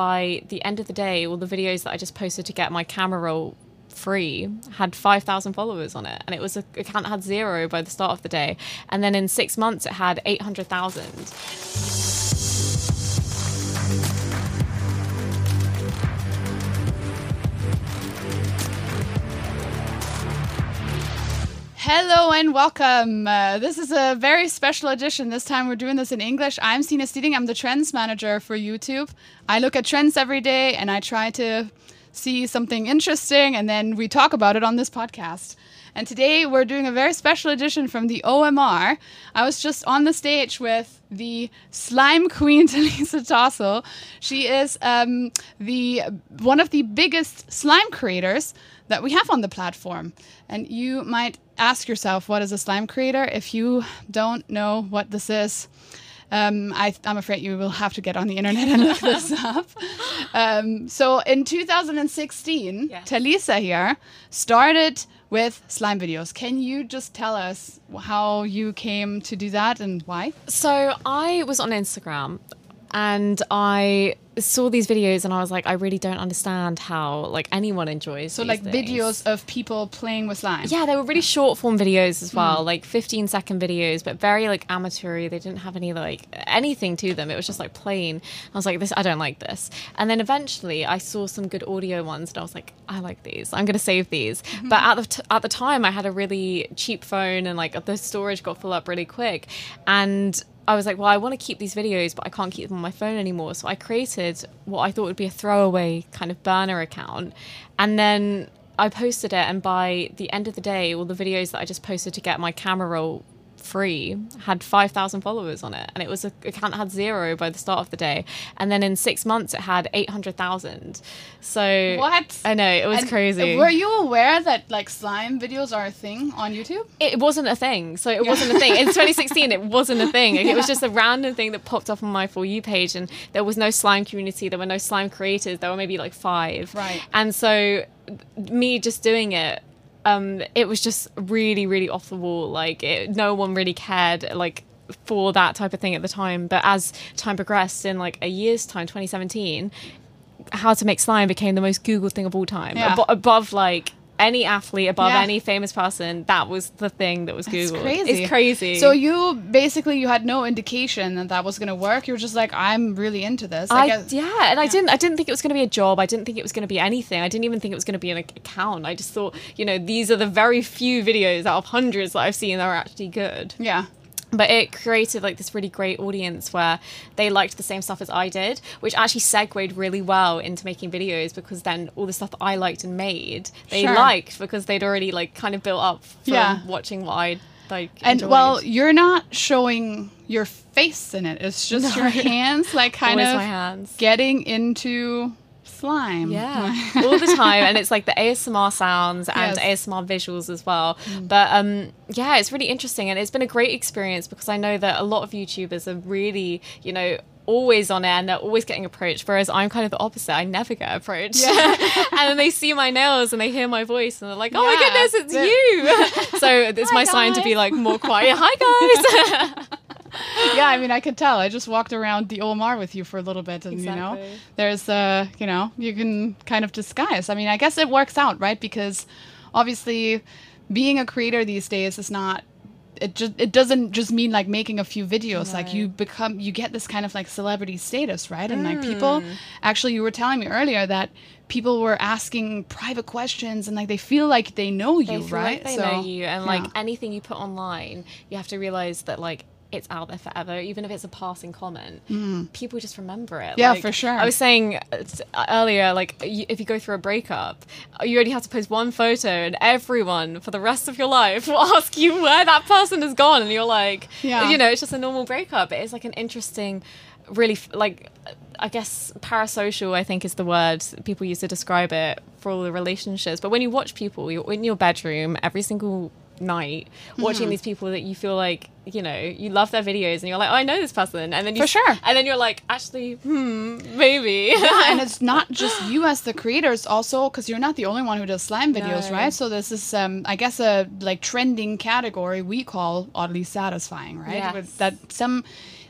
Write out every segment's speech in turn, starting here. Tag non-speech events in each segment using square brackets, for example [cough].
by the end of the day, all the videos that I just posted to get my camera roll free had 5,000 followers on it. And it was a account that had zero by the start of the day. And then in six months, it had 800,000. Hello and welcome. Uh, this is a very special edition. This time we're doing this in English. I'm Sina Steeding. I'm the trends manager for YouTube. I look at trends every day and I try to see something interesting and then we talk about it on this podcast. And today we're doing a very special edition from the OMR. I was just on the stage with the slime queen [laughs] Talisa Tossell. She is um, the one of the biggest slime creators that we have on the platform. And you might ask yourself, what is a slime creator? If you don't know what this is, um, I, am afraid you will have to get on the internet and look this [laughs] up. Um, so in 2016, yes. Talisa here started with slime videos. Can you just tell us how you came to do that and why? So I was on Instagram and I saw these videos and I was like, I really don't understand how like anyone enjoys. So like things. videos of people playing with slime. Yeah, they were really short form videos as well, mm. like 15 second videos, but very like amateur. They didn't have any like anything to them. It was just like plain. I was like, this, I don't like this. And then eventually, I saw some good audio ones, and I was like, I like these. I'm gonna save these. Mm-hmm. But at the t- at the time, I had a really cheap phone, and like the storage got full up really quick, and I was like, well, I want to keep these videos, but I can't keep them on my phone anymore. So I created what I thought would be a throwaway kind of burner account. And then I posted it. And by the end of the day, all the videos that I just posted to get my camera roll free had 5,000 followers on it. And it was a account that had zero by the start of the day. And then in six months, it had 800,000. So. What? I know, it was and crazy. Were you aware that like slime videos are a thing on YouTube? It wasn't a thing. So it yeah. wasn't a thing. In 2016, it wasn't a thing. Yeah. It was just a random thing that popped up on my For You page. And there was no slime community. There were no slime creators. There were maybe like five. Right. And so me just doing it um, it was just really, really off the wall. Like, it, no one really cared. Like, for that type of thing at the time. But as time progressed, in like a year's time, 2017, how to make slime became the most Googled thing of all time, yeah. Ab- above like any athlete above yeah. any famous person, that was the thing that was Google. It's crazy. It's crazy. So you basically you had no indication that that was going to work. You were just like, I'm really into this. I, I guess, yeah, and yeah. I didn't. I didn't think it was going to be a job. I didn't think it was going to be anything. I didn't even think it was going to be an account. I just thought, you know, these are the very few videos out of hundreds that I've seen that are actually good. Yeah but it created like this really great audience where they liked the same stuff as I did, which actually segued really well into making videos because then all the stuff that I liked and made they sure. liked because they'd already like kind of built up from yeah. watching what I like. And enjoyed. well, you're not showing your face in it; it's just no. [laughs] your hands, like kind Always of getting into slime. Yeah, [laughs] all the time, and it's like the ASMR sounds and yes. ASMR visuals as well. Mm. But um, yeah, it's really interesting, and it's been a great experience because I know that a lot of YouTubers are really, you know, always on air and they're always getting approached whereas i'm kind of the opposite i never get approached yeah. [laughs] and then they see my nails and they hear my voice and they're like oh yeah. my goodness it's you [laughs] so it's my guys. sign to be like more quiet hi guys yeah, I mean, I could tell. I just walked around the OMR with you for a little bit, and exactly. you know, there's uh, you know, you can kind of disguise. I mean, I guess it works out, right? Because obviously, being a creator these days is not. It just it doesn't just mean like making a few videos. Right. Like you become you get this kind of like celebrity status, right? And mm. like people, mm. actually, you were telling me earlier that people were asking private questions and like they feel like they know you, they right? Like they so, know you, and yeah. like anything you put online, you have to realize that like it's out there forever, even if it's a passing comment. Mm. People just remember it. Yeah, like, for sure. I was saying uh, earlier, like if you go through a breakup, you only have to post one photo, and everyone for the rest of your life will [laughs] ask you where that person has gone, and you're like, yeah. you know, it's just a normal breakup. It's like an interesting, really like. I guess parasocial, I think, is the word people use to describe it for all the relationships. But when you watch people, you're in your bedroom every single night watching mm-hmm. these people that you feel like you know you love their videos and you're like oh I know this person and then you for sure and then you're like actually hmm maybe yeah and it's [laughs] not just you as the creators also because you're not the only one who does slime videos no. right so this is um I guess a like trending category we call oddly satisfying right yes. That some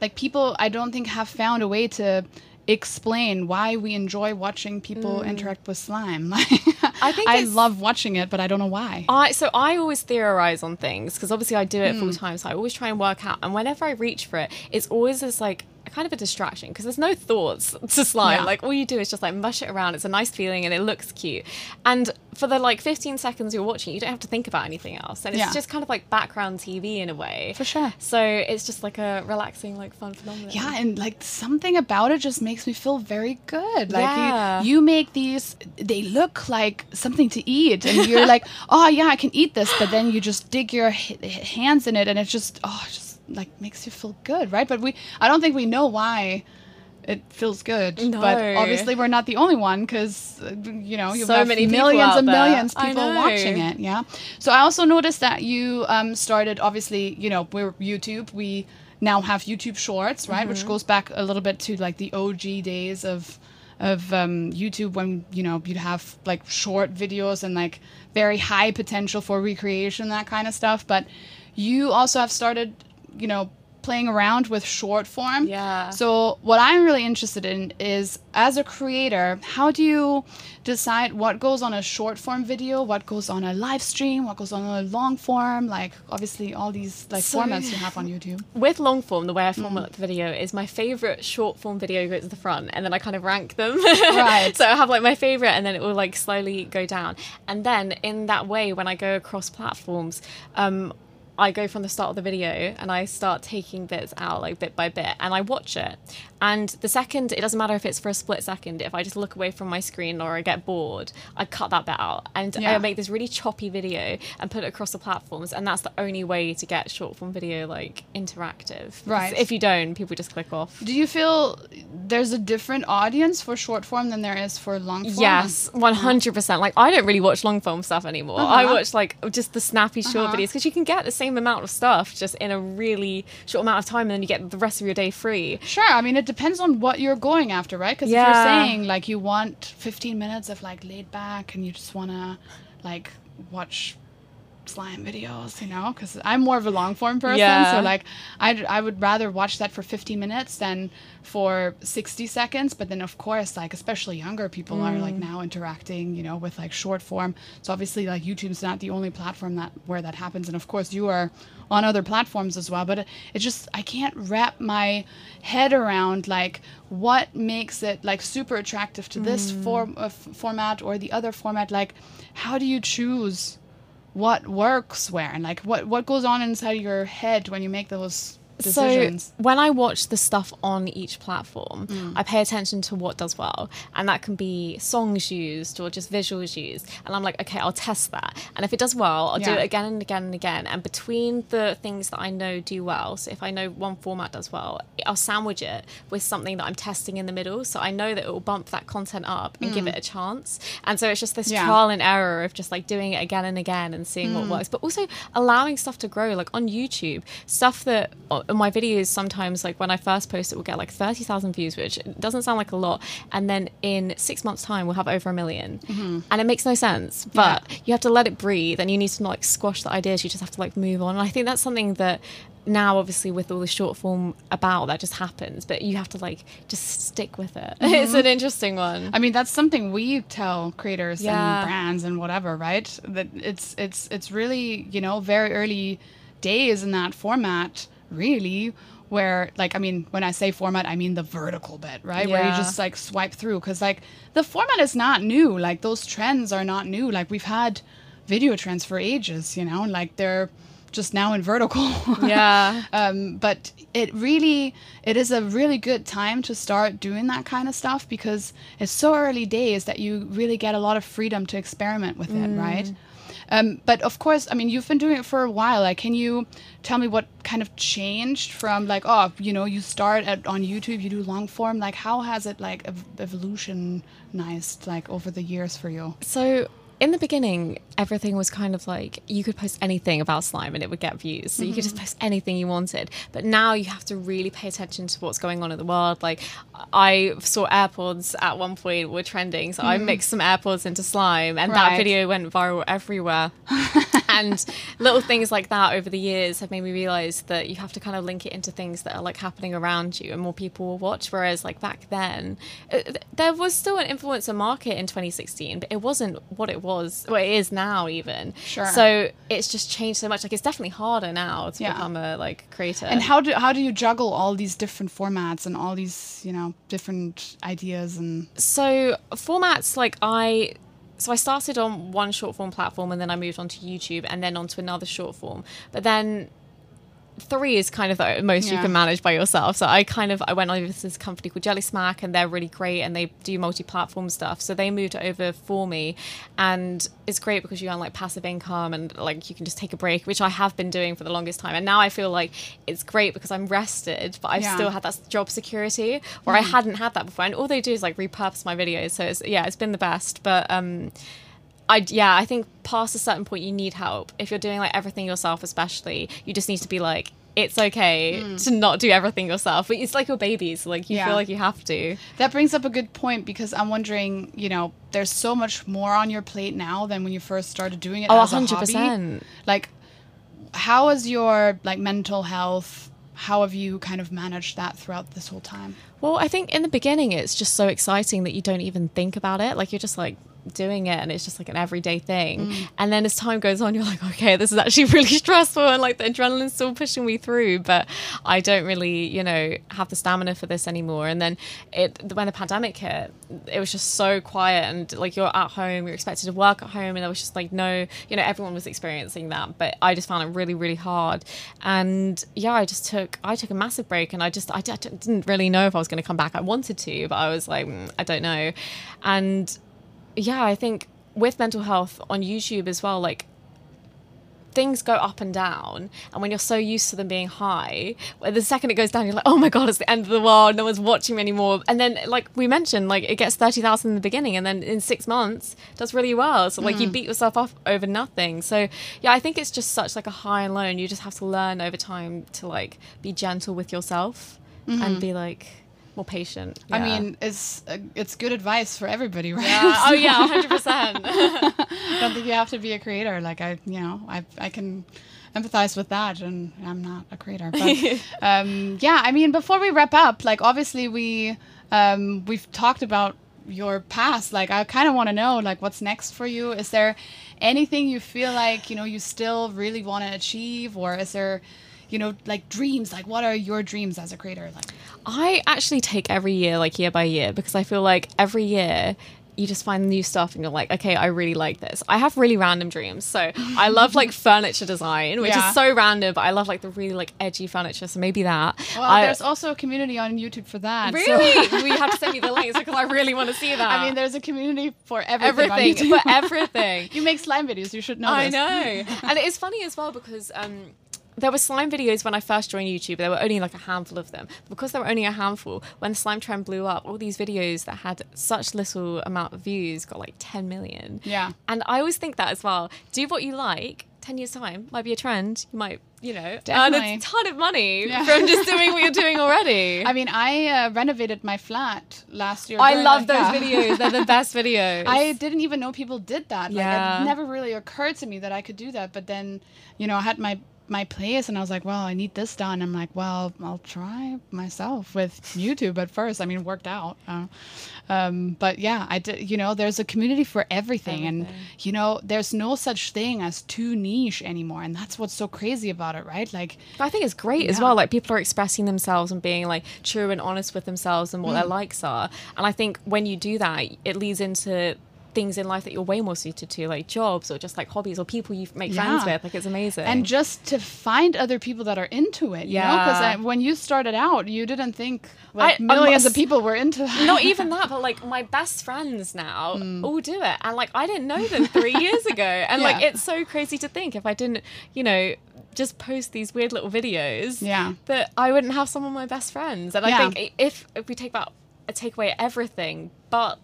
like people I don't think have found a way to explain why we enjoy watching people interact with slime. [laughs] I Mm. think I love watching it, but I don't know why. I so I always theorize on things because obviously I do it Hmm. full time. So I always try and work out. And whenever I reach for it, it's always this like kind of a distraction because there's no thoughts [laughs] to slime. Yeah. Like all you do is just like mush it around. It's a nice feeling and it looks cute. And for the like 15 seconds you're watching, you don't have to think about anything else. And it's Yeah. just kind of like background TV in a way. For sure. So it's just like a relaxing, like fun phenomenon. Yeah, and like something about it just makes me feel very good. Like Yeah. you, you make these, they look like something to eat, and you're like, [laughs] oh yeah, I can eat this. But then you just dig your h- hands in it, and it's just, oh, it just like makes you feel good, right? But we, I don't think we know why it feels good. No. But obviously, we're not the only one because you know you So have many millions and millions I people watching it. Yeah. So I also noticed that you um, started. Obviously, you know, we're YouTube. We now have YouTube Shorts, right, Mm-hmm. which goes back a little bit to like the OG days of of um, YouTube when you know you'd have like short videos and like very high potential for recreation, that kind of stuff. But you also have started, you know. Playing around with short form. Yeah. So, what I'm really interested in is as a creator, how do you decide what goes on a short form video, what goes on a live stream, what goes on a long form? Like, obviously, all these like So- formats you have on YouTube. with long form, the way I Mm. format the video is my favorite short form video goes to the front, and then I kind of rank them. Right. [laughs] so I have like my favorite, and then it will like slowly go down. And then in that way, when I go across platforms, um, I go from the start of the video and I start taking bits out like bit by bit, and I watch it. And the second, it doesn't matter if it's for a split second. If I just look away from my screen or I get bored, I cut that bit out and Yeah. I make this really choppy video and put it across the platforms. And that's the only way to get short form video like interactive. Right. If you don't, people just click off. Do you feel there's a different audience for short form than there is for long form? Yes, one hundred percent. Like I don't really watch long form stuff anymore. I Uh-huh. watch like just the snappy short Uh-huh. videos because you can get the same amount of stuff just in a really short amount of time, and then you get the rest of your day free. Sure. I mean, it depends on what you're going after, right? Because if you're saying like you want 15 minutes of like laid back and you just want to like watch slime videos, you know? Because I'm more of a long form person. Yeah. So like I I would rather watch that for 50 minutes than for 60 seconds. But then of course, like especially younger people are like mm. now interacting, you know, with like short form. So obviously like YouTube's not the only platform that where that happens. And of course you are on other platforms as well. But it, it just I can't wrap my head around like what makes it like super attractive to this mm. form uh, of format or the other format. Like how do you choose? What works where and like what what goes on inside your head when you make those decisions So when I watch the stuff on each platform, Mm. I pay attention to what does well, and that can be songs used or just visuals used. And I'm like, okay, I'll test that, and if it does well, I'll do it again and again and again. And between the things that I know do well, so if I know one format does well, I'll sandwich it with something that I'm testing in the middle, so I know that it will bump that content up and give it a chance. And so it's just this Mm. Yeah. trial and error of just like doing it again and again and seeing Mm. what works, but also allowing stuff to grow. Like on YouTube, stuff that uh, my videos sometimes, like when I first post it, will get like 30,000 views, which doesn't sound like a lot. And then in six months' time, we'll have over a 1000000 mm-hmm. And it makes no sense, but you have to let it breathe and you need to not like squash the ideas. You just have to like move on. And I think that's something that now obviously with all the short form about that just happens but you have to like just stick with it [laughs] it's mm-hmm. an interesting one i mean that's something we tell creators Yeah. and brands and whatever right that it's it's it's really you know very early days in that format really where like i mean when i say format i mean the vertical bit right? Where you just like swipe through because like the format is not new. Like those trends are not new. Like we've had video trends for ages you know? And like they're just now in vertical. [laughs] Yeah. Um, but it really it is a really good time to start doing that kind of stuff because it's so early days that you really get a lot of freedom to experiment with it right um, but of course i mean you've been doing it for a while. Like can you tell me what kind of changed from like oh you know you start at on youtube you do long form. Like how has it like ev- evolutionized like over the years for you? So in the beginning, everything was kind of like you could post anything about slime and it would get views. So you could mm-hmm. just post anything you wanted. But now you have to really pay attention to what's going on in the world. Like I saw AirPods at one point were trending, so I mm-hmm. mixed some AirPods into slime, and that video went viral everywhere. [laughs] and little things like that over the years have made me realize that you have to kind of link it into things that are like happening around you and more people will watch whereas like back then uh, it, there was still an influencer market in 2016 but it wasn't what it was what it is now even Sure. so it's just changed so much like it's definitely harder now to Yeah. become a like creator And how do how do you juggle all these different formats and all these you know different ideas and so formats like I so I started on one short form platform and then I moved on to YouTube and then onto another short form. But then three is kind of the most you can manage by yourself. So I kind of I went over to this company called Jellysmack and they're really great and they do multi-platform stuff. So they moved over for me and it's great because you earn like passive income and like you can just take a break, which I have been doing for the longest time. And now I feel like it's great because I'm rested, but I've Yeah. still had that job security where I hadn't had that before. And all they do is like repurpose my videos. So it's yeah, it's been the best. But um I yeah, I think past a certain point you need help. If you're doing like everything yourself, especially, you just need to be like, it's okay mm. to not do everything yourself. But it's like your babies, like you Yeah. feel like you have to. That brings up a good point because I'm wondering, you know, there's so much more on your plate now than when you first started doing it Oh, as a 100%. hobby. Like, how is your like mental health? How have you kind of managed that throughout this whole time? Well, I think in the beginning it's just so exciting that you don't even think about it. Like you're just like doing it and it's just like an everyday thing. And then as time goes on, you're like, okay, this is actually [laughs] really stressful and like the adrenaline's still pushing me through, but I don't really, you know, have the stamina for this anymore. And then it when the pandemic hit, it was just so quiet and like you're at home, you're expected to work at home and there was just like no, you know, everyone was experiencing that, but I just found it really really hard. And yeah, I just took I took a massive break and I just I, d- I didn't really know if I was going to come back. I wanted to, but I was like, mm, I don't know. And yeah, I think with mental health on YouTube as well, like things go up and down and when you're so used to them being high the second it goes down you're like oh my god it's the end of the world no one's watching me anymore. And then like we mentioned like it gets 30,000 in the beginning and then in 6 months does really well. So like you mm. beat yourself up over nothing. So yeah I think it's just such like a high and low and you just have to learn over time to like be gentle with yourself and mm-hmm. be like more patient I mean, it's uh, it's good advice for everybody, right? yeah. oh yeah [laughs] 100% I [laughs] don't think you have to be a creator. Like I, you know, I I can empathize with that, and I'm not a creator. But [laughs] um, yeah, I mean, before we wrap up, like obviously we um, we've talked about your past. Like I kind of want to know, like what's next for you. Is there anything you feel like you know you still really want to achieve, or is there you know like dreams? Like what are your dreams as a creator? Like I actually take every year, like year by year, because I feel like every year you just find new stuff and you're like, okay, I really like this. I have really random dreams. So I love like [laughs] furniture design, which Yeah. is so random, but I love like the really like edgy furniture. So maybe that. well, I, there's also a community on YouTube for that. so- really, [laughs] well, you have to send me the links because I really want to see that. I mean, there's a community for everything. everything for [laughs] everything. You make slime videos. You should know. I this. know. and it is funny as well because um, there were slime videos when I first joined YouTube. There were only like a handful of them. Because there were only a handful, when the slime trend blew up, all these videos that had such little amount of views got like 10 million. Yeah. And I always think that as well. Do what you like. 10 years time might be a trend. You might, you know, earn a ton of money Yeah. from just [laughs] doing what you're doing already. I mean, I uh, renovated my flat last year. I love the- those videos. They're the best [laughs] videos. I didn't even know people did that. Like, Yeah. it never really occurred to me that I could do that. But then, you know, I had my my place and I was like, well, I need this done. I'm like, well, I'll try myself with YouTube at first. I mean, it worked out. Uh, um, but yeah, I did, you know, there's a community for everything. And, you know, there's no such thing as too niche anymore. And that's what's so crazy about it, right? Like, But I think it's great as well. Like people are expressing themselves and being like true and honest with themselves and what Mm. their likes are. And I think when you do that, it leads into things in life that you're way more suited to, like jobs or just like hobbies or people you make friends with. Like it's amazing. and just to find other people that are into it, you know, Yeah. because when you started out, you didn't think like I- millions of people were into that. [laughs] not even that, but like my best friends now Mm. all do it. And like I didn't know them three years ago. [laughs] And like it's so crazy to think if I didn't, you know, just post these weird little videos, Yeah. that I wouldn't have some of my best friends. And Yeah. I think if if we take about take away everything but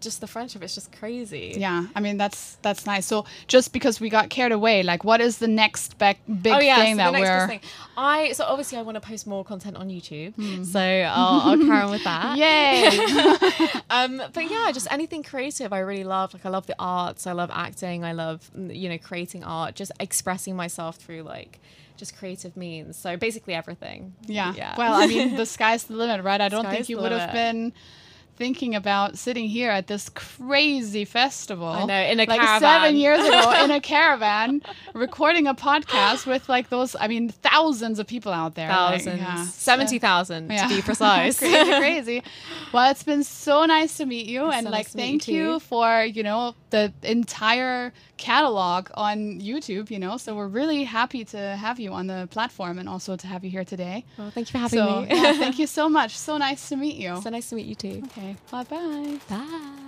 just the friendship it's just crazy Yeah, I mean that's that's nice. So just because we got carried away, like what is the next big oh yeah thing so that the we're? thing. i so obviously i want to post more content on youtube so I'll, I'll carry on with that [laughs] Yay! [laughs] um but yeah just anything creative i really love like i love the arts i love acting i love mm, you know creating art just expressing myself through like just creative means so basically everything yeah. yeah Well, I mean [laughs] the sky's the limit, right? I don't Sky's think you would have been thinking about sitting here at this crazy festival. I know, in a like caravan. seven years ago in a [laughs] caravan, recording a podcast with like those. I mean, thousands of people out there. like, thousands yeah. 70000 Yeah. to be [laughs] precise crazy, crazy. Well, it's been so nice to meet you, It's and so like nice thank you you, for you know the entire catalog on YouTube. You know, so we're really happy to have you on the platform, and also to have you here today. well, thank you for having So me yeah, thank [laughs] you so much. So nice to meet you. so nice to meet you too Okay, bye bye. bye